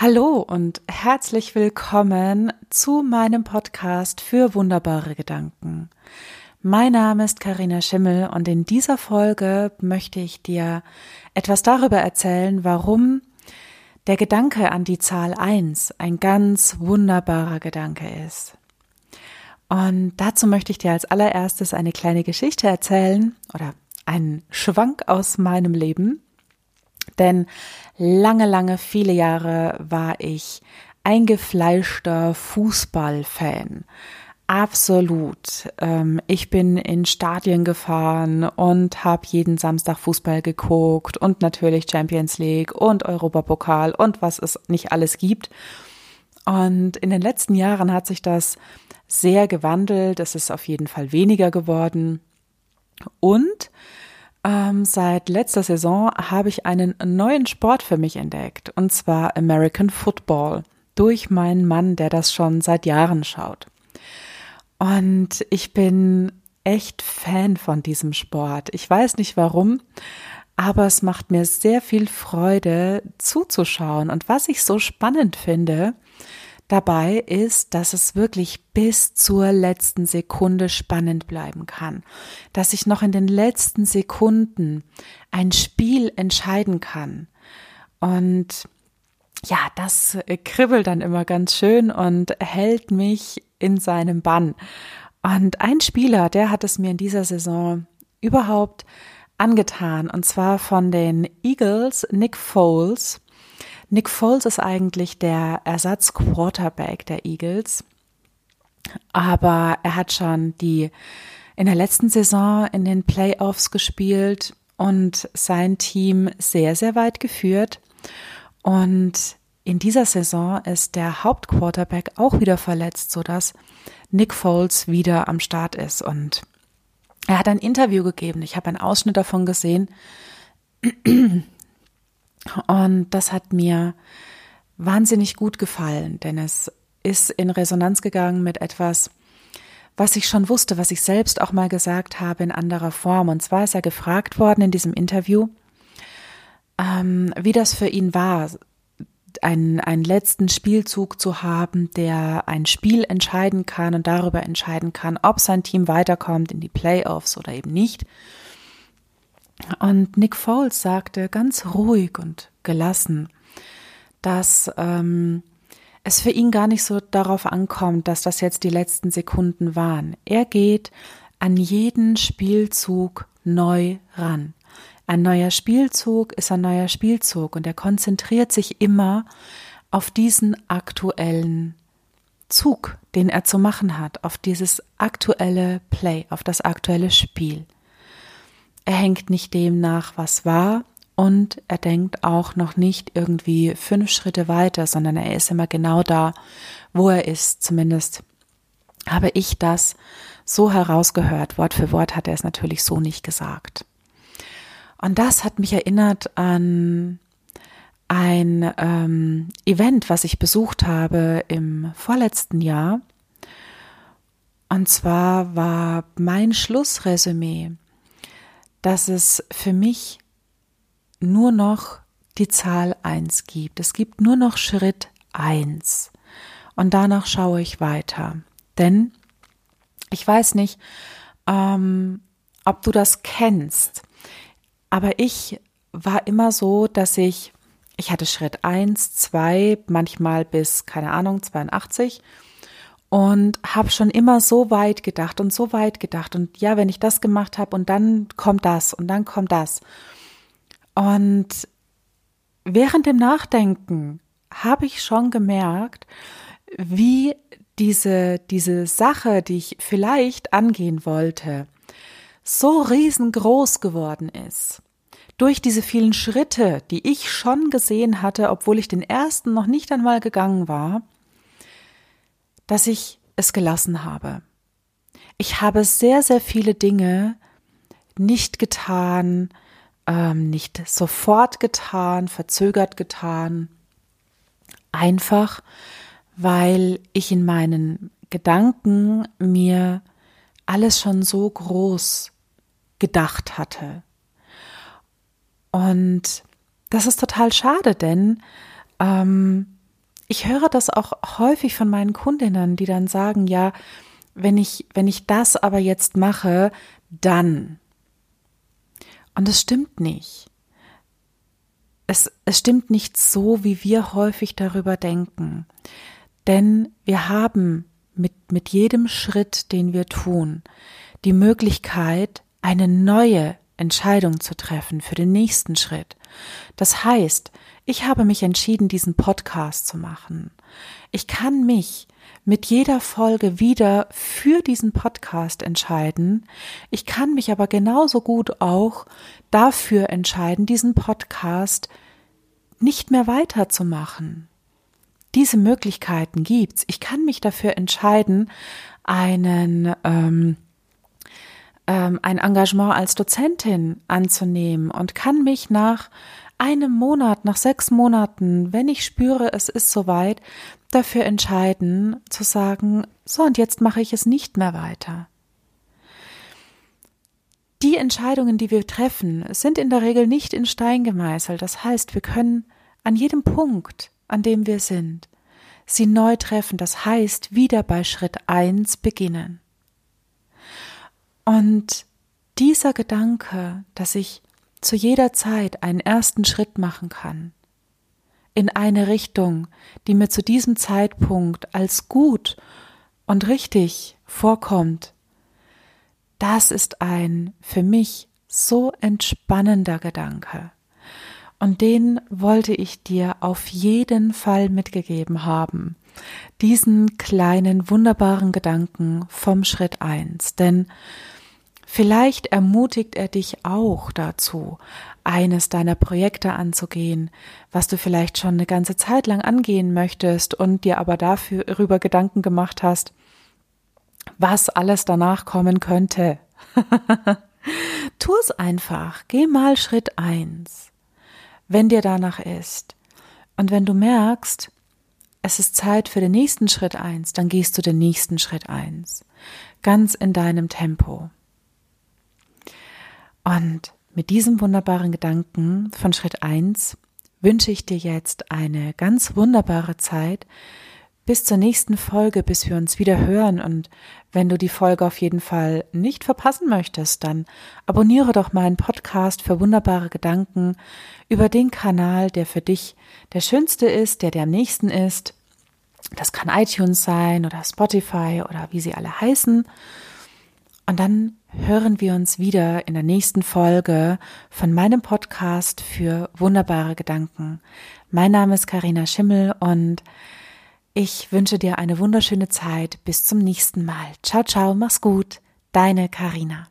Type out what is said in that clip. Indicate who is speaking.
Speaker 1: Hallo und herzlich willkommen zu meinem Podcast für wunderbare Gedanken. Mein Name ist Karina Schimmel und in dieser Folge möchte ich dir etwas darüber erzählen, warum der Gedanke an die Zahl 1 ein ganz wunderbarer Gedanke ist. Und dazu möchte ich dir als allererstes eine kleine Geschichte erzählen oder einen Schwank aus meinem Leben. Denn lange, lange, viele Jahre war ich eingefleischter Fußballfan. Absolut. Ähm, ich bin in Stadien gefahren und habe jeden Samstag Fußball geguckt und natürlich Champions League und Europapokal und was es nicht alles gibt. Und in den letzten Jahren hat sich das sehr gewandelt. Es ist auf jeden Fall weniger geworden. Und ähm, seit letzter Saison habe ich einen neuen Sport für mich entdeckt, und zwar American Football, durch meinen Mann, der das schon seit Jahren schaut. Und ich bin echt Fan von diesem Sport. Ich weiß nicht warum, aber es macht mir sehr viel Freude zuzuschauen. Und was ich so spannend finde, dabei ist, dass es wirklich bis zur letzten Sekunde spannend bleiben kann, dass ich noch in den letzten Sekunden ein Spiel entscheiden kann. Und ja, das kribbelt dann immer ganz schön und hält mich in seinem Bann. Und ein Spieler, der hat es mir in dieser Saison überhaupt angetan, und zwar von den Eagles, Nick Foles. Nick Foles ist eigentlich der Ersatz-Quarterback der Eagles, aber er hat schon die in der letzten Saison in den Playoffs gespielt und sein Team sehr, sehr weit geführt. Und in dieser Saison ist der Hauptquarterback auch wieder verletzt, sodass Nick Foles wieder am Start ist. Und er hat ein Interview gegeben. Ich habe einen Ausschnitt davon gesehen. Und das hat mir wahnsinnig gut gefallen, denn es ist in Resonanz gegangen mit etwas, was ich schon wusste, was ich selbst auch mal gesagt habe in anderer Form. Und zwar ist er gefragt worden in diesem Interview, ähm, wie das für ihn war, einen, einen letzten Spielzug zu haben, der ein Spiel entscheiden kann und darüber entscheiden kann, ob sein Team weiterkommt in die Playoffs oder eben nicht. Und Nick Foles sagte ganz ruhig und gelassen, dass ähm, es für ihn gar nicht so darauf ankommt, dass das jetzt die letzten Sekunden waren. Er geht an jeden Spielzug neu ran. Ein neuer Spielzug ist ein neuer Spielzug und er konzentriert sich immer auf diesen aktuellen Zug, den er zu machen hat, auf dieses aktuelle Play, auf das aktuelle Spiel. Er hängt nicht dem nach, was war, und er denkt auch noch nicht irgendwie fünf Schritte weiter, sondern er ist immer genau da, wo er ist. Zumindest habe ich das so herausgehört. Wort für Wort hat er es natürlich so nicht gesagt. Und das hat mich erinnert an ein ähm, Event, was ich besucht habe im vorletzten Jahr. Und zwar war mein Schlussresümee dass es für mich nur noch die Zahl eins gibt. Es gibt nur noch Schritt eins Und danach schaue ich weiter. Denn ich weiß nicht, ähm, ob du das kennst, aber ich war immer so, dass ich, ich hatte Schritt eins zwei manchmal bis, keine Ahnung, 82 und habe schon immer so weit gedacht und so weit gedacht und ja, wenn ich das gemacht habe und dann kommt das und dann kommt das. Und während dem Nachdenken habe ich schon gemerkt, wie diese, diese Sache, die ich vielleicht angehen wollte, so riesengroß geworden ist. Durch diese vielen Schritte, die ich schon gesehen hatte, obwohl ich den ersten noch nicht einmal gegangen war, dass ich es gelassen habe. Ich habe sehr, sehr viele Dinge nicht getan, ähm, nicht sofort getan, verzögert getan, einfach weil ich in meinen Gedanken mir alles schon so groß gedacht hatte. Und das ist total schade, denn ähm, ich höre das auch häufig von meinen Kundinnen, die dann sagen, ja, wenn ich, wenn ich das aber jetzt mache, dann. Und es stimmt nicht. Es, es stimmt nicht so, wie wir häufig darüber denken. Denn wir haben mit, mit jedem Schritt, den wir tun, die Möglichkeit, eine neue Entscheidung zu treffen für den nächsten Schritt. Das heißt, ich habe mich entschieden, diesen Podcast zu machen. Ich kann mich mit jeder Folge wieder für diesen Podcast entscheiden. Ich kann mich aber genauso gut auch dafür entscheiden, diesen Podcast nicht mehr weiterzumachen. Diese Möglichkeiten gibt's. Ich kann mich dafür entscheiden, einen ähm, ähm, ein Engagement als Dozentin anzunehmen und kann mich nach einem Monat, nach sechs Monaten, wenn ich spüre, es ist soweit, dafür entscheiden, zu sagen, so und jetzt mache ich es nicht mehr weiter. Die Entscheidungen, die wir treffen, sind in der Regel nicht in Stein gemeißelt. Das heißt, wir können an jedem Punkt, an dem wir sind, sie neu treffen. Das heißt, wieder bei Schritt eins beginnen. Und dieser Gedanke, dass ich zu jeder Zeit einen ersten Schritt machen kann, in eine Richtung, die mir zu diesem Zeitpunkt als gut und richtig vorkommt, das ist ein für mich so entspannender Gedanke. Und den wollte ich dir auf jeden Fall mitgegeben haben. Diesen kleinen, wunderbaren Gedanken vom Schritt eins. Denn Vielleicht ermutigt er dich auch dazu, eines deiner Projekte anzugehen, was du vielleicht schon eine ganze Zeit lang angehen möchtest und dir aber dafür darüber Gedanken gemacht hast, was alles danach kommen könnte. tu es einfach. Geh mal Schritt eins, wenn dir danach ist. Und wenn du merkst, es ist Zeit für den nächsten Schritt eins, dann gehst du den nächsten Schritt eins. Ganz in deinem Tempo. Und mit diesem wunderbaren Gedanken von Schritt eins wünsche ich dir jetzt eine ganz wunderbare Zeit bis zur nächsten Folge, bis wir uns wieder hören. Und wenn du die Folge auf jeden Fall nicht verpassen möchtest, dann abonniere doch meinen Podcast für wunderbare Gedanken über den Kanal, der für dich der schönste ist, der dir am nächsten ist. Das kann iTunes sein oder Spotify oder wie sie alle heißen. Und dann hören wir uns wieder in der nächsten Folge von meinem Podcast für wunderbare Gedanken. Mein Name ist Karina Schimmel und ich wünsche dir eine wunderschöne Zeit. Bis zum nächsten Mal. Ciao, ciao, mach's gut. Deine Karina.